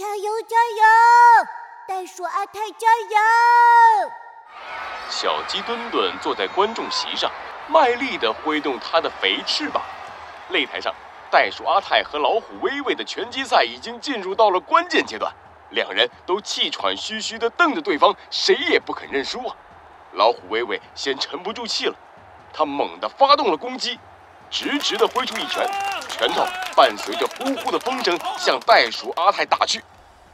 加油加油！袋鼠阿泰加油！小鸡墩墩坐在观众席上，卖力地挥动它的肥翅膀。擂台上，袋鼠阿泰和老虎威威的拳击赛已经进入到了关键阶段，两人都气喘吁吁地瞪着对方，谁也不肯认输啊！老虎威威先沉不住气了，他猛地发动了攻击，直直地挥出一拳，拳头伴随着呼呼的风声向袋鼠阿泰打去。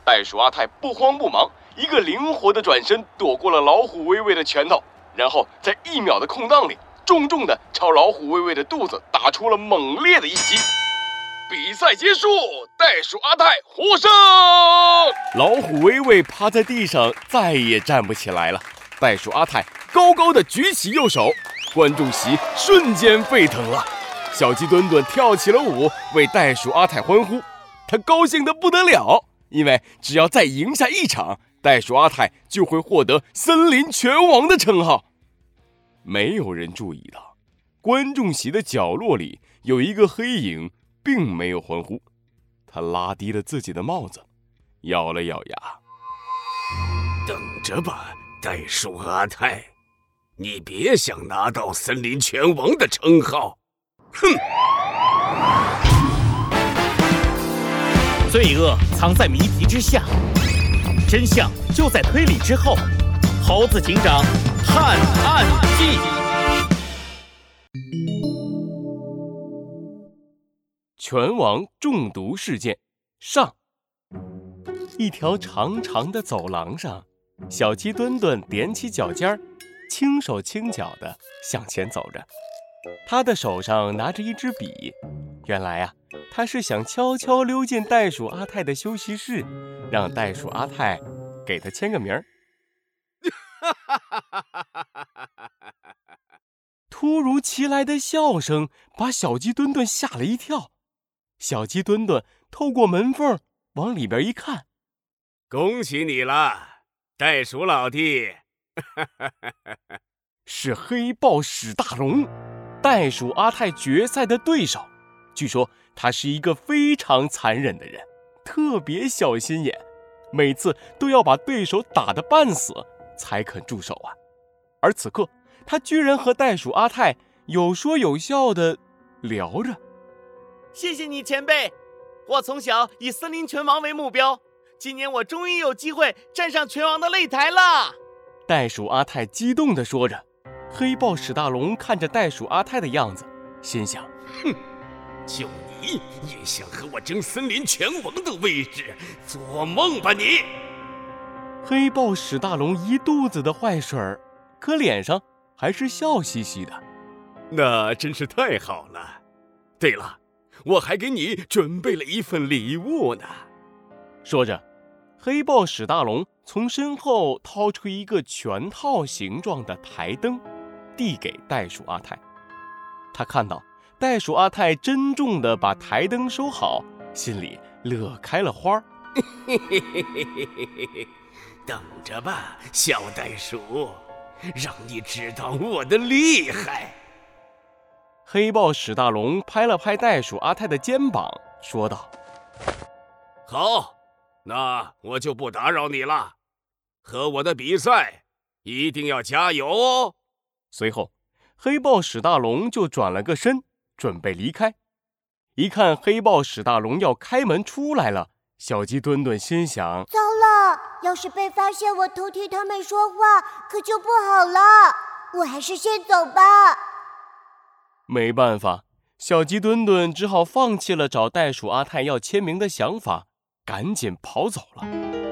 袋鼠阿泰不慌不忙，一个灵活的转身躲过了老虎威威的拳头，然后在一秒的空档里，重重的朝老虎威威的肚子打出了猛烈的一击。比赛结束，袋鼠阿泰获胜。老虎威威趴在地上，再也站不起来了。袋鼠阿泰高高的举起右手，观众席瞬间沸腾了。小鸡墩墩跳起了舞，为袋鼠阿泰欢呼。他高兴得不得了，因为只要再赢下一场，袋鼠阿泰就会获得森林拳王的称号。没有人注意到，观众席的角落里有一个黑影，并没有欢呼。他拉低了自己的帽子，咬了咬牙，等着吧。袋鼠阿泰，你别想拿到森林拳王的称号！哼！罪恶藏在谜题之下，真相就在推理之后。猴子警长探案记：拳王中毒事件上。一条长长的走廊上。小鸡墩墩踮起脚尖儿，轻手轻脚地向前走着。他的手上拿着一支笔，原来啊，他是想悄悄溜进袋鼠阿泰的休息室，让袋鼠阿泰给他签个名儿。突如其来的笑声把小鸡墩墩吓了一跳。小鸡墩墩透过门缝往里边一看，恭喜你了！袋鼠老弟，是黑豹史大龙，袋鼠阿泰决赛的对手。据说他是一个非常残忍的人，特别小心眼，每次都要把对手打得半死才肯住手啊。而此刻，他居然和袋鼠阿泰有说有笑的聊着。谢谢你，前辈。我从小以森林拳王为目标。今年我终于有机会站上拳王的擂台了，袋鼠阿泰激动地说着。黑豹史大龙看着袋鼠阿泰的样子，心想：哼，就你也想和我争森林拳王的位置？做梦吧你！黑豹史大龙一肚子的坏水儿，可脸上还是笑嘻嘻的。那真是太好了。对了，我还给你准备了一份礼物呢。说着，黑豹史大龙从身后掏出一个拳套形状的台灯，递给袋鼠阿泰。他看到袋鼠阿泰珍重地把台灯收好，心里乐开了花儿。等着吧，小袋鼠，让你知道我的厉害！黑豹史大龙拍了拍袋鼠阿泰的肩膀，说道：“好。”那我就不打扰你了，和我的比赛一定要加油哦。随后，黑豹史大龙就转了个身，准备离开。一看黑豹史大龙要开门出来了，小鸡墩墩心想：糟了，要是被发现我偷听他们说话，可就不好了。我还是先走吧。没办法，小鸡墩墩只好放弃了找袋鼠阿泰要签名的想法。赶紧跑走了。